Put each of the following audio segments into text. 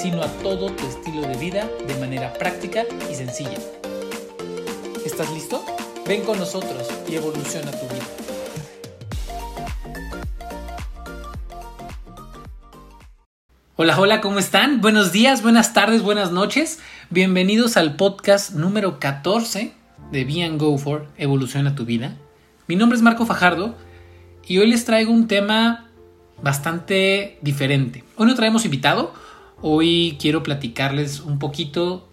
sino a todo tu estilo de vida de manera práctica y sencilla. ¿Estás listo? Ven con nosotros y evoluciona tu vida. Hola, hola, ¿cómo están? Buenos días, buenas tardes, buenas noches. Bienvenidos al podcast número 14 de Be and Go For Evoluciona tu vida. Mi nombre es Marco Fajardo y hoy les traigo un tema bastante diferente. Hoy no traemos invitado, hoy quiero platicarles un poquito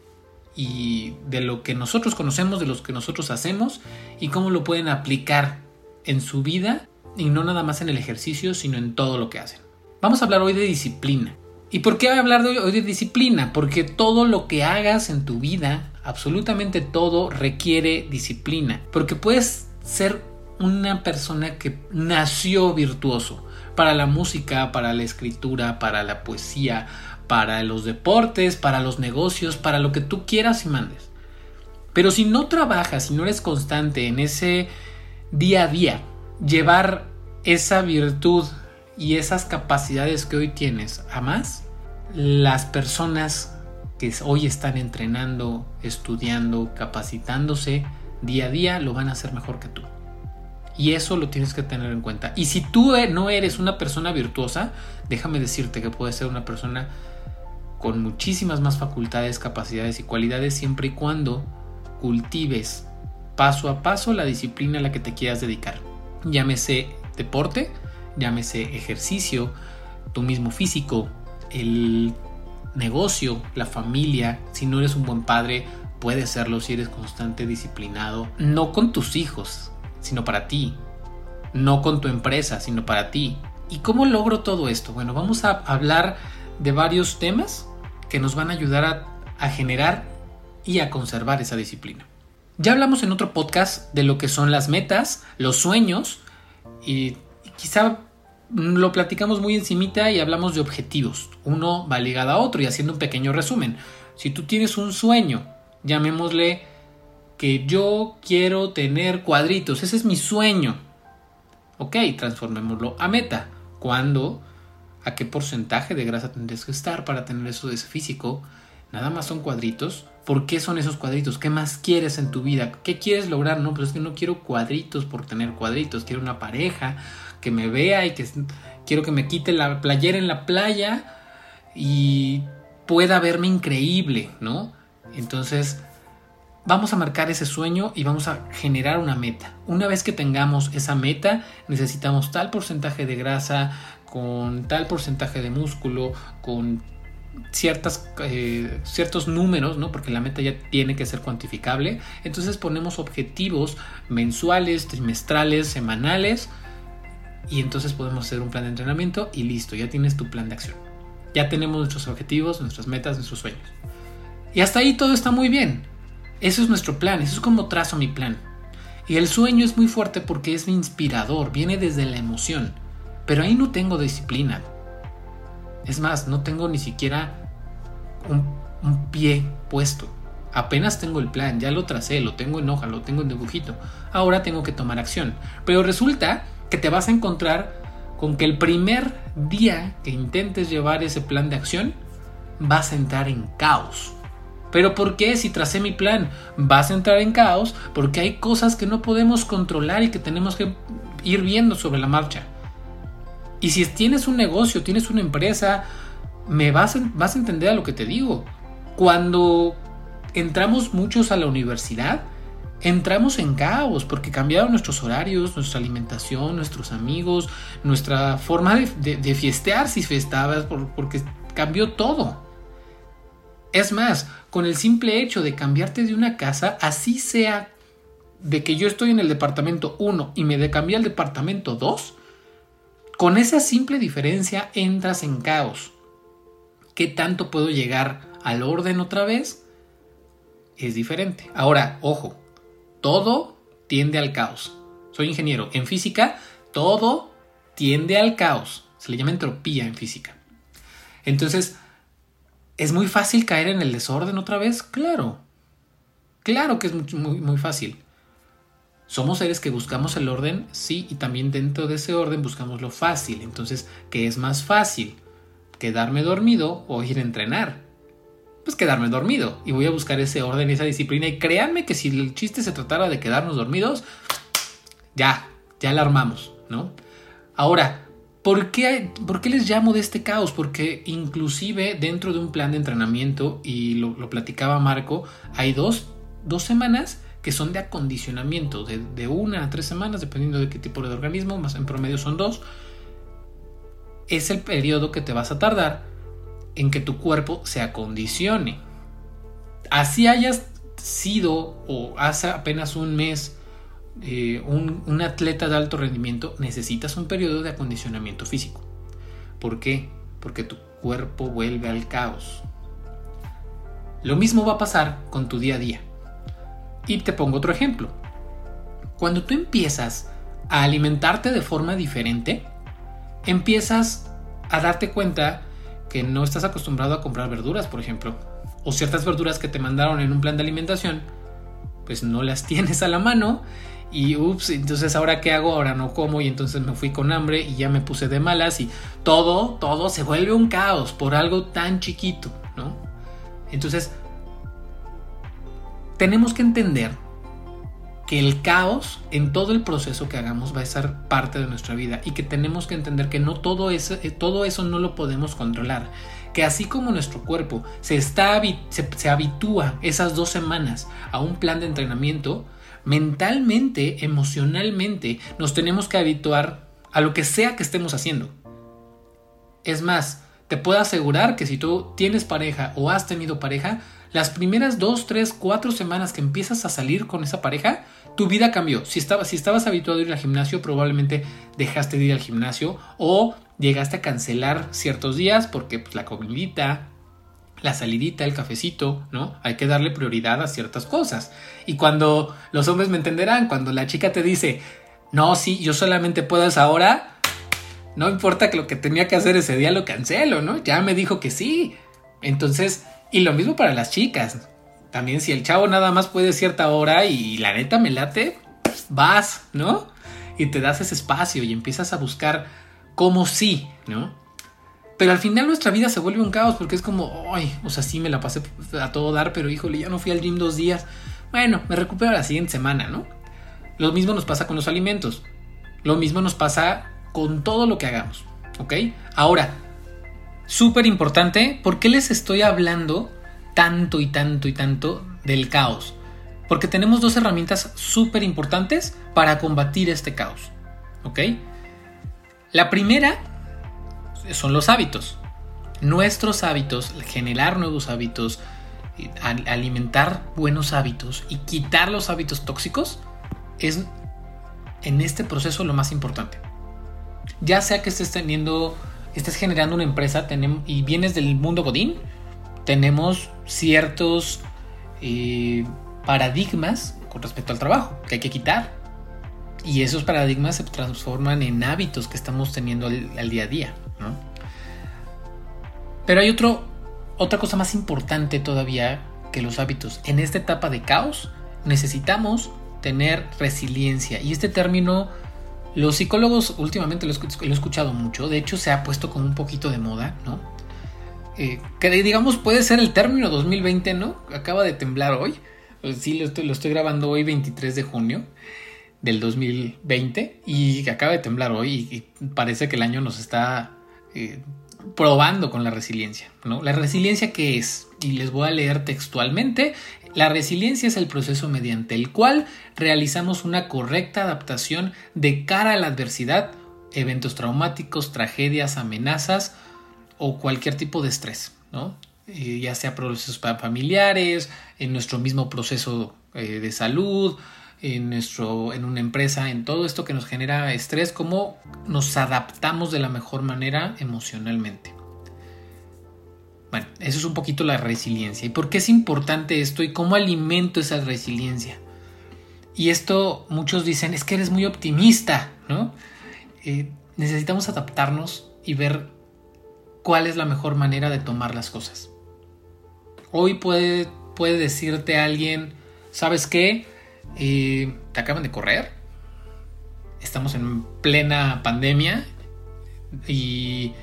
y de lo que nosotros conocemos, de lo que nosotros hacemos y cómo lo pueden aplicar en su vida y no nada más en el ejercicio, sino en todo lo que hacen. Vamos a hablar hoy de disciplina. ¿Y por qué voy a hablar hoy de disciplina? Porque todo lo que hagas en tu vida, absolutamente todo, requiere disciplina. Porque puedes ser una persona que nació virtuoso para la música, para la escritura, para la poesía, para los deportes, para los negocios, para lo que tú quieras y mandes. Pero si no trabajas, si no eres constante en ese día a día, llevar esa virtud y esas capacidades que hoy tienes a más, las personas que hoy están entrenando, estudiando, capacitándose día a día, lo van a hacer mejor que tú. Y eso lo tienes que tener en cuenta. Y si tú e, no eres una persona virtuosa, déjame decirte que puedes ser una persona con muchísimas más facultades, capacidades y cualidades siempre y cuando cultives paso a paso la disciplina a la que te quieras dedicar. Llámese deporte, llámese ejercicio, tu mismo físico, el negocio, la familia, si no eres un buen padre, puedes serlo si eres constante, disciplinado, no con tus hijos, sino para ti, no con tu empresa, sino para ti. ¿Y cómo logro todo esto? Bueno, vamos a hablar de varios temas que nos van a ayudar a, generar y a conservar esa disciplina. Ya hablamos en otro podcast de lo que son las metas, los sueños y quizá lo platicamos muy encimita y hablamos de objetivos. Uno va ligado a otro y haciendo un pequeño resumen. Si tú tienes un sueño, llamémosle que yo quiero tener cuadritos, ese es mi sueño. Ok, transformémoslo a meta. ¿Cuándo? ¿A qué porcentaje de grasa tendrías que estar para tener eso de ese físico? Nada más son cuadritos. ¿Por qué son esos cuadritos? ¿Qué más quieres en tu vida? ¿Qué quieres lograr? No, pero es que no quiero cuadritos por tener cuadritos. Quiero una pareja que me vea y que quiero que me quite la playera en la playa y pueda verme increíble, ¿no? Entonces, vamos a marcar ese sueño y vamos a generar una meta. Una vez que tengamos esa meta, necesitamos tal porcentaje de grasa, con tal porcentaje de músculo, con ciertas, eh, ciertos números, ¿no? porque la meta ya tiene que ser cuantificable. Entonces ponemos objetivos mensuales, trimestrales, semanales y entonces podemos hacer un plan de entrenamiento y listo, ya tienes tu plan de acción. Ya tenemos nuestros objetivos, nuestras metas, nuestros sueños. Y hasta ahí todo está muy bien. Eso es nuestro plan, eso es como trazo mi plan. Y el sueño es muy fuerte porque es inspirador, viene desde la emoción. Pero ahí no tengo disciplina. Es más, no tengo ni siquiera un, pie puesto. Apenas tengo el plan, ya lo tracé, lo tengo en hoja, lo tengo en dibujito. Ahora tengo que tomar acción. Pero resulta que te vas a encontrar con que el primer día que intentes llevar ese plan de acción vas a entrar en caos. Pero ¿por qué si tracé mi plan vas a entrar en caos? Porque hay cosas que no podemos controlar y que tenemos que ir viendo sobre la marcha. Y si tienes un negocio, tienes una empresa, me vas a, vas a entender a lo que te digo. Cuando entramos muchos a la universidad, entramos en caos porque cambiaron nuestros horarios, nuestra alimentación, nuestros amigos, nuestra forma de, fiestear si fiestabas, porque cambió todo. Es más, con el simple hecho de cambiarte de una casa, así sea de que yo estoy en el departamento 1 y me de cambié al departamento 2, con esa simple diferencia entras en caos. ¿Qué tanto puedo llegar al orden otra vez? es diferente. Ahora, ojo, todo tiende al caos. Soy ingeniero. En física, todo tiende al caos. Se le llama entropía en física. Entonces, ¿es muy fácil caer en el desorden otra vez? Claro. Claro que es muy, muy, fácil. ¿Somos seres que buscamos el orden? Sí, y también dentro de ese orden buscamos lo fácil. Entonces, ¿qué es más fácil? ¿Quedarme dormido o ir a entrenar? Pues quedarme dormido. Y voy a buscar ese orden, esa disciplina. Y créanme que si el chiste se tratara de quedarnos dormidos, ya, ya la armamos, ¿no? Ahora, ¿por qué, ¿por qué les llamo de este caos? Porque inclusive dentro de un plan de entrenamiento, y lo, platicaba Marco, hay dos, dos semanas que son de acondicionamiento, de, de, una a tres semanas, dependiendo de qué tipo de organismo, más en promedio son dos, es el periodo que te vas a tardar en que tu cuerpo se acondicione. Así hayas sido o hace apenas un mes eh, un, atleta de alto rendimiento, necesitas un periodo de acondicionamiento físico. ¿Por qué? Porque tu cuerpo vuelve al caos. Lo mismo va a pasar con tu día a día. Y te pongo otro ejemplo. Cuando tú empiezas a alimentarte de forma diferente, empiezas a darte cuenta que no estás acostumbrado a comprar verduras, por ejemplo, o ciertas verduras que te mandaron en un plan de alimentación, pues no las tienes a la mano y ups, entonces ahora qué hago, ahora no como y entonces me fui con hambre y ya me puse de malas y todo, todo se vuelve un caos por algo tan chiquito, ¿no? Entonces, tenemos que entender que el caos en todo el proceso que hagamos va a ser parte de nuestra vida y que tenemos que entender que no todo eso, eh, todo eso no lo podemos controlar. Que así como nuestro cuerpo se, está, se, se habitúa esas dos semanas a un plan de entrenamiento, mentalmente, emocionalmente, nos tenemos que habituar a lo que sea que estemos haciendo. Es más, te puedo asegurar que si tú tienes pareja o has tenido pareja, las primeras dos, tres, cuatro semanas que empiezas a salir con esa pareja, tu vida cambió. Si, si estabas habituado a ir al gimnasio, probablemente dejaste de ir al gimnasio o llegaste a cancelar ciertos días porque pues, la comidita, la salidita, el cafecito, ¿no? Hay que darle prioridad a ciertas cosas. Y cuando los hombres me entenderán, cuando la chica te dice, no, sí, yo solamente puedo esa hora, no importa que lo que tenía que hacer ese día lo cancelo, ¿no? Ya me dijo que sí. Entonces, y lo mismo para las chicas. También si el chavo nada más puede cierta hora y la neta me late, vas, ¿no? Y te das ese espacio y empiezas a buscar cómo sí, ¿no? Pero al final nuestra vida se vuelve un caos porque es como, ay, o sea, sí me la pasé a todo dar, pero híjole, ya no fui al gym dos días. Bueno, me recupero la siguiente semana, ¿no? Lo mismo nos pasa con los alimentos. Lo mismo nos pasa con todo lo que hagamos, ¿ok? Ahora, súper importante, ¿por qué les estoy hablando tanto y tanto y tanto del caos? Porque tenemos dos herramientas súper importantes para combatir este caos, ¿ok? La primera son los hábitos. Nuestros hábitos, generar nuevos hábitos, alimentar buenos hábitos y quitar los hábitos tóxicos es en este proceso lo más importante. Ya sea que estés teniendo, estés generando una empresa y vienes del mundo godín, tenemos ciertos eh, paradigmas con respecto al trabajo que hay que quitar. Y esos paradigmas se transforman en hábitos que estamos teniendo al día a día. Pero hay otro, otra cosa más importante todavía que los hábitos. En esta etapa de caos necesitamos tener resiliencia. Y este término, los psicólogos últimamente lo, he escuchado mucho. De hecho, se ha puesto como un poquito de moda, ¿no? Eh, que digamos puede ser el término 2020, ¿no? Acaba de temblar hoy. Pues sí, lo estoy, grabando hoy, 23 de junio del 2020 y acaba de temblar hoy y, parece que el año nos está eh, probando con la resiliencia. ¿no? La resiliencia qué es, y les voy a leer textualmente, la resiliencia es el proceso mediante el cual realizamos una correcta adaptación de cara a la adversidad, eventos traumáticos, tragedias, amenazas o cualquier tipo de estrés, ¿no? Eh, ya sea procesos familiares, en nuestro mismo proceso eh, de salud, en, nuestro, en una empresa, en todo esto que nos genera estrés, cómo nos adaptamos de la mejor manera emocionalmente. Eso es un poquito la resiliencia. ¿Y por qué es importante esto y cómo alimento esa resiliencia? Y esto muchos dicen, es que eres muy optimista, ¿no? Eh, necesitamos adaptarnos y ver cuál es la mejor manera de tomar las cosas. Hoy puede, puede decirte alguien, ¿sabes qué? Eh, te acaban de correr. Estamos en plena pandemia y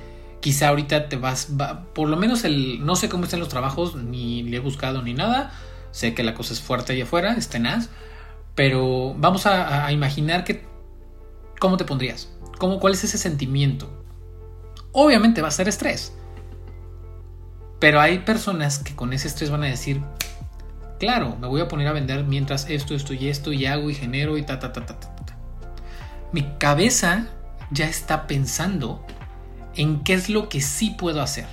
quizá ahorita te vas, por lo menos el, no sé cómo están los trabajos, ni le he buscado ni nada. Sé que la cosa es fuerte allá afuera, es tenaz, pero vamos a, a imaginar que, ¿cómo te pondrías? ¿Cómo, ¿Cuál es ese sentimiento? Obviamente va a ser estrés. Pero hay personas que con ese estrés van a decir, claro, me voy a poner a vender mientras esto, esto y esto, y hago y genero y ta, ta, ta, ta, ta. ta. Mi cabeza ya está pensando en qué es lo que sí puedo hacer.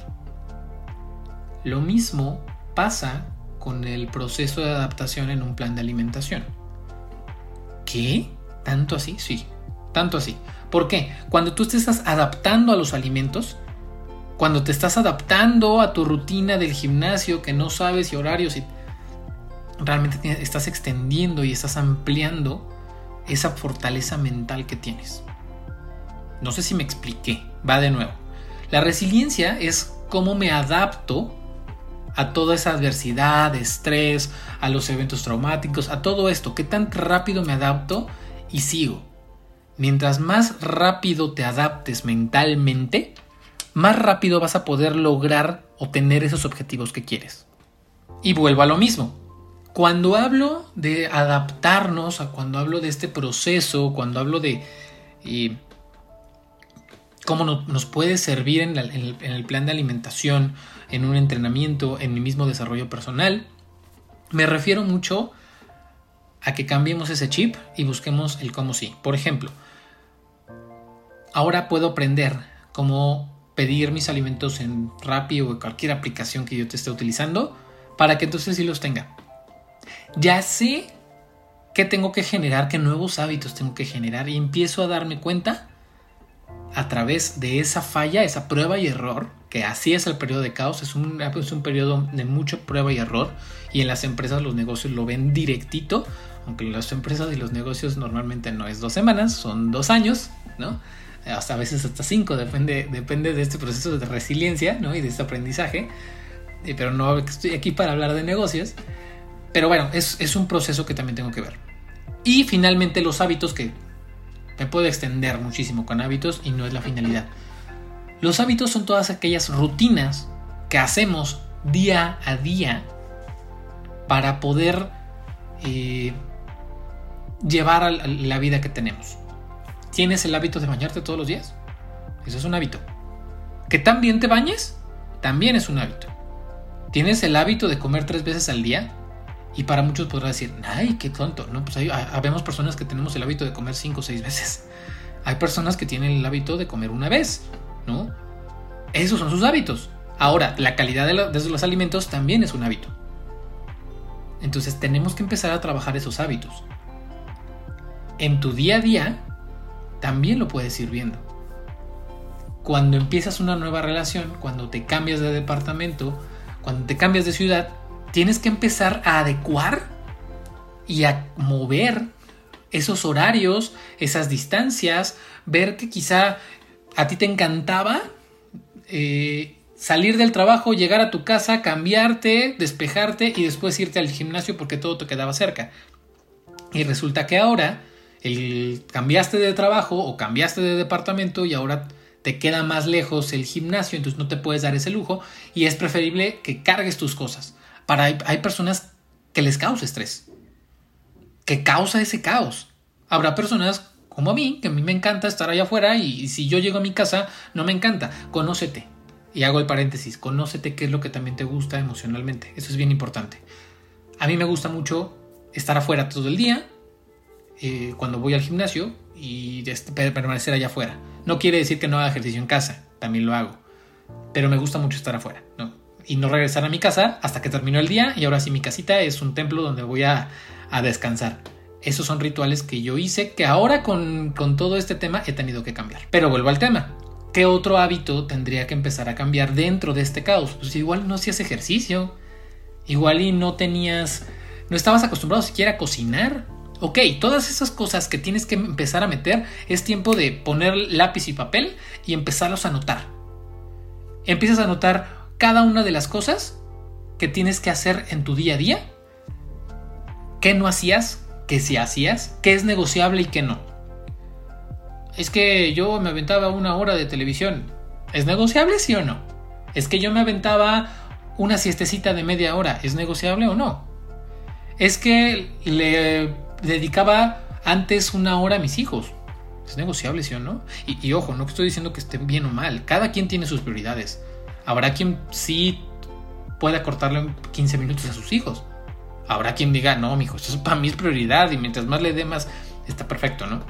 Lo mismo pasa con el proceso de adaptación en un plan de alimentación. ¿Qué? ¿Tanto así? Sí, tanto así. ¿Por qué? Cuando tú te estás adaptando a los alimentos, cuando te estás adaptando a tu rutina del gimnasio que no sabes y horarios y realmente estás extendiendo y estás ampliando esa fortaleza mental que tienes. No sé si me expliqué, va de nuevo. La resiliencia es cómo me adapto a toda esa adversidad, estrés, a los eventos traumáticos, a todo esto, qué tan rápido me adapto y sigo. Mientras más rápido te adaptes mentalmente, más rápido vas a poder lograr obtener esos objetivos que quieres. Y vuelvo a lo mismo. Cuando hablo de adaptarnos, cuando hablo de este proceso, cuando hablo de cómo nos puede servir en, el, plan de alimentación, en un entrenamiento, en mi mismo desarrollo personal, me refiero mucho a que cambiemos ese chip y busquemos el cómo sí. Por ejemplo, ahora puedo aprender cómo pedir mis alimentos en Rappi o cualquier aplicación que yo te esté utilizando para que entonces sí los tenga. Ya sé qué tengo que generar, qué nuevos hábitos tengo que generar y empiezo a darme cuenta a través de esa falla, esa prueba y error, que así es el periodo de caos, es un, es un periodo de mucha prueba y error, y en las empresas los negocios lo ven directito, aunque las empresas y los negocios normalmente no es dos semanas, son dos años, ¿no? Hasta a veces hasta cinco, depende, depende de este proceso de resiliencia, ¿no? Y de este aprendizaje, eh, pero no estoy aquí para hablar de negocios, pero bueno, es, es un proceso que también tengo que ver. Y finalmente los hábitos que me puedo extender muchísimo con hábitos y no es la finalidad. Los hábitos son todas aquellas rutinas que hacemos día a día para poder eh, llevar la vida que tenemos. ¿Tienes el hábito de bañarte todos los días? Eso es un hábito. ¿Que también te bañes? También es un hábito. ¿Tienes el hábito de comer tres veces al día? Y para muchos podrá decir, ay, qué tonto, ¿no? Pues hay, habemos personas que tenemos el hábito de comer cinco o seis veces. Hay personas que tienen el hábito de comer una vez, ¿no? Esos son sus hábitos. Ahora, la calidad de, de los alimentos también es un hábito. Entonces tenemos que empezar a trabajar esos hábitos. En tu día a día también lo puedes ir viendo. Cuando empiezas una nueva relación, cuando te cambias de departamento, cuando te cambias de ciudad, tienes que empezar a adecuar y a mover esos horarios, esas distancias, ver que quizá a ti te encantaba eh, salir del trabajo, llegar a tu casa, cambiarte, despejarte y después irte al gimnasio porque todo te quedaba cerca. Y resulta que ahora el, cambiaste de trabajo o cambiaste de departamento y ahora te queda más lejos el gimnasio, entonces no te puedes dar ese lujo y es preferible que cargues tus cosas hay, personas que les causa estrés, que causa ese caos. Habrá personas como a mí, que a mí me encanta estar allá afuera y, si yo llego a mi casa no me encanta. Conócete. Y hago el paréntesis, conócete qué es lo que también te gusta emocionalmente. Eso es bien importante. A mí me gusta mucho estar afuera todo el día, eh, cuando voy al gimnasio y permanecer allá afuera. No quiere decir que no haga ejercicio en casa, también lo hago. Pero me gusta mucho estar afuera. Y no regresar a mi casa hasta que terminó el día y ahora sí mi casita es un templo donde voy a, descansar. Esos son rituales que yo hice que ahora con, con todo este tema he tenido que cambiar. Pero vuelvo al tema. ¿qué otro hábito tendría que empezar a cambiar dentro de este caos? Pues igual no hacías ejercicio, igual y no tenías, no estabas acostumbrado siquiera a cocinar. Ok, todas esas cosas que tienes que empezar a meter es tiempo de poner lápiz y papel y empezarlos a anotar. Empiezas a anotar cada una de las cosas que tienes que hacer en tu día a día, qué no hacías, qué sí hacías, qué es negociable y qué no. Es que yo me aventaba una hora de televisión. ¿Es negociable, sí o no? Es que yo me aventaba una siestecita de media hora. ¿Es negociable o no? Es que le dedicaba antes una hora a mis hijos. ¿Es negociable, sí o no? Y, y ojo, no estoy diciendo que estén bien o mal. Cada quien tiene sus prioridades. Habrá quien sí pueda cortarle 15 minutos a sus hijos. Habrá quien diga, no, mijo, esto es para mí es prioridad y mientras más le dé más, está perfecto, ¿no?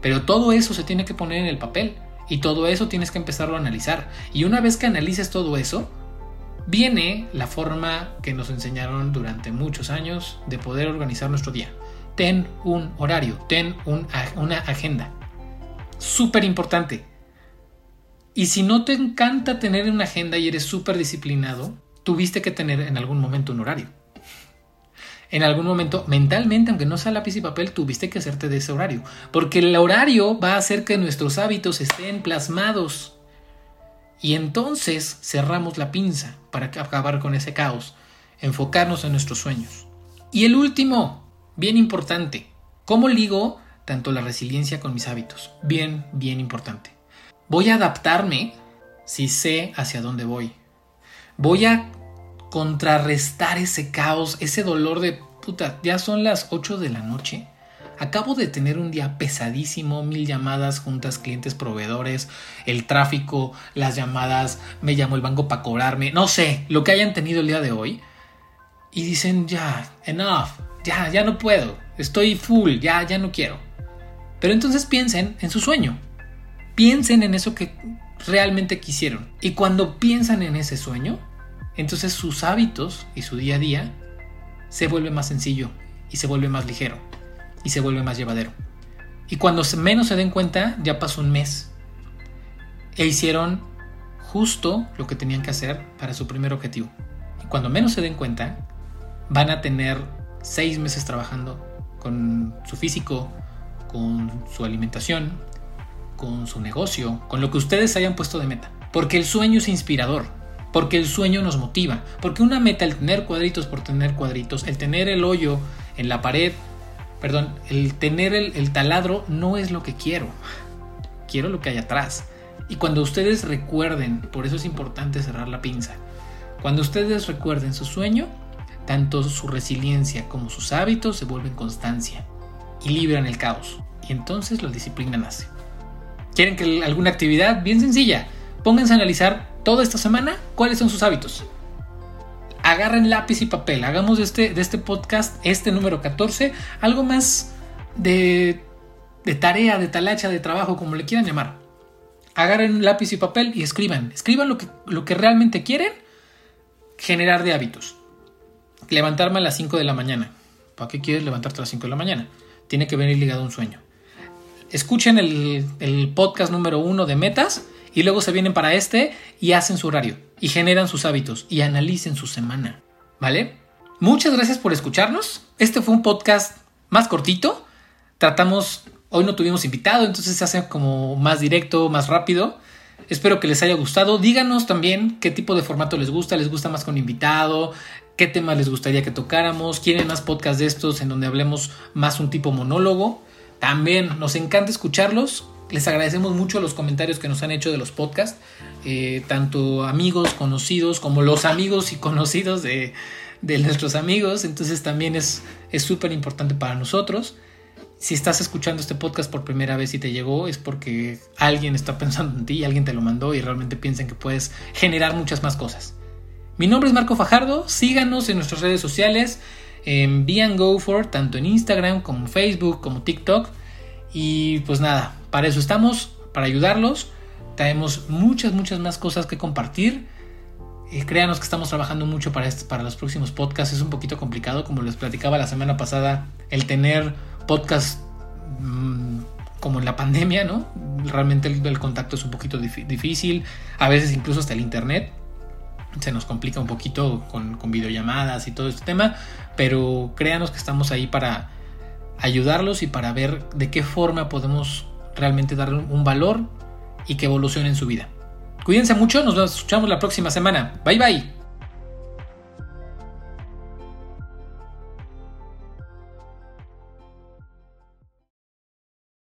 Pero todo eso se tiene que poner en el papel y todo eso tienes que empezarlo a analizar. Y una vez que analices todo eso, viene la forma que nos enseñaron durante muchos años de poder organizar nuestro día. Ten un horario, ten una agenda. Súper importante. Y si no te encanta tener una agenda y eres súper disciplinado, tuviste que tener en algún momento un horario en algún momento mentalmente, aunque no sea lápiz y papel, tuviste que hacerte de ese horario. Porque el horario va a hacer que nuestros hábitos estén plasmados. Y entonces cerramos la pinza para acabar con ese caos, enfocarnos en nuestros sueños. Y el último, bien importante, ¿cómo ligo tanto la resiliencia con mis hábitos? Bien, bien importante. Voy a adaptarme si sé hacia dónde voy. Voy a contrarrestar ese caos, ese dolor de puta, ya son las 8 de la noche. Acabo de tener un día pesadísimo, mil llamadas, juntas, clientes, proveedores, el tráfico, las llamadas, me llamó el banco para cobrarme, no sé, lo que hayan tenido el día de hoy. Y dicen, ya, enough, ya, ya no puedo, estoy full, ya, ya no quiero. Pero entonces piensen en su sueño, piensen en eso que realmente quisieron. Y cuando piensan en ese sueño, entonces sus hábitos y su día a día se vuelve más sencillo y se vuelve más ligero y se vuelve más llevadero. Y cuando menos se den cuenta, ya pasó un mes. E hicieron justo lo que tenían que hacer para su primer objetivo. Y cuando menos se den cuenta, van a tener seis meses trabajando con su físico, con su alimentación, con su negocio, con lo que ustedes hayan puesto de meta. Porque el sueño es inspirador porque el sueño nos motiva, porque una meta, el tener cuadritos por tener cuadritos, el tener el hoyo en la pared, perdón, el tener el, taladro no es lo que quiero, quiero lo que hay atrás. Y cuando ustedes recuerden, por eso es importante cerrar la pinza, cuando ustedes recuerden su sueño, tanto su resiliencia como sus hábitos se vuelven constancia y libran el caos. Y entonces la disciplina nace. ¿Quieren que alguna actividad? Bien sencilla. Pónganse a analizar toda esta semana cuáles son sus hábitos. Agarren lápiz y papel, hagamos de este, de este podcast, este número 14, algo más de, tarea, de talacha, de trabajo, como le quieran llamar. Agarren lápiz y papel y escriban. Escriban lo que, lo que realmente quieren generar de hábitos. Levantarme a las 5 de la mañana. ¿Para qué quieres levantarte a las 5 de la mañana? Tiene que venir ligado a un sueño. Escuchen el, podcast número 1 de metas y luego se vienen para este y hacen su horario y generan sus hábitos y analicen su semana. ¿Vale? Muchas gracias por escucharnos. Este fue un podcast más cortito. Tratamos, hoy no tuvimos invitado, entonces se hace como más directo, más rápido. Espero que les haya gustado. Díganos también qué tipo de formato les gusta. ¿Les gusta más con invitado? ¿Qué temas les gustaría que tocáramos? ¿Quieren más podcasts de estos en donde hablemos más un tipo monólogo? También nos encanta escucharlos. Les agradecemos mucho los comentarios que nos han hecho de los podcasts, eh, tanto amigos, conocidos, como los amigos y conocidos de, nuestros amigos. Entonces también es súper importante para nosotros. Si estás escuchando este podcast por primera vez y te llegó, es porque alguien está pensando en ti, alguien te lo mandó y realmente piensan que puedes generar muchas más cosas. Mi nombre es Marco Fajardo, síganos en nuestras redes sociales, en Be Go For, tanto en Instagram como Facebook, como TikTok. Y pues nada, para eso estamos, para ayudarlos. Traemos muchas, muchas más cosas que compartir. Eh, créanos que estamos trabajando mucho para, para los próximos podcasts. Es un poquito complicado, como les platicaba la semana pasada, el tener podcast mm, como en la pandemia, ¿no? realmente el, contacto es un poquito difícil, a veces incluso hasta el internet se nos complica un poquito con, con videollamadas y todo este tema, pero créanos que estamos ahí para ayudarlos y para ver de qué forma podemos realmente darle un valor y que evolucione en su vida. Cuídense mucho, nos escuchamos la próxima semana. Bye bye.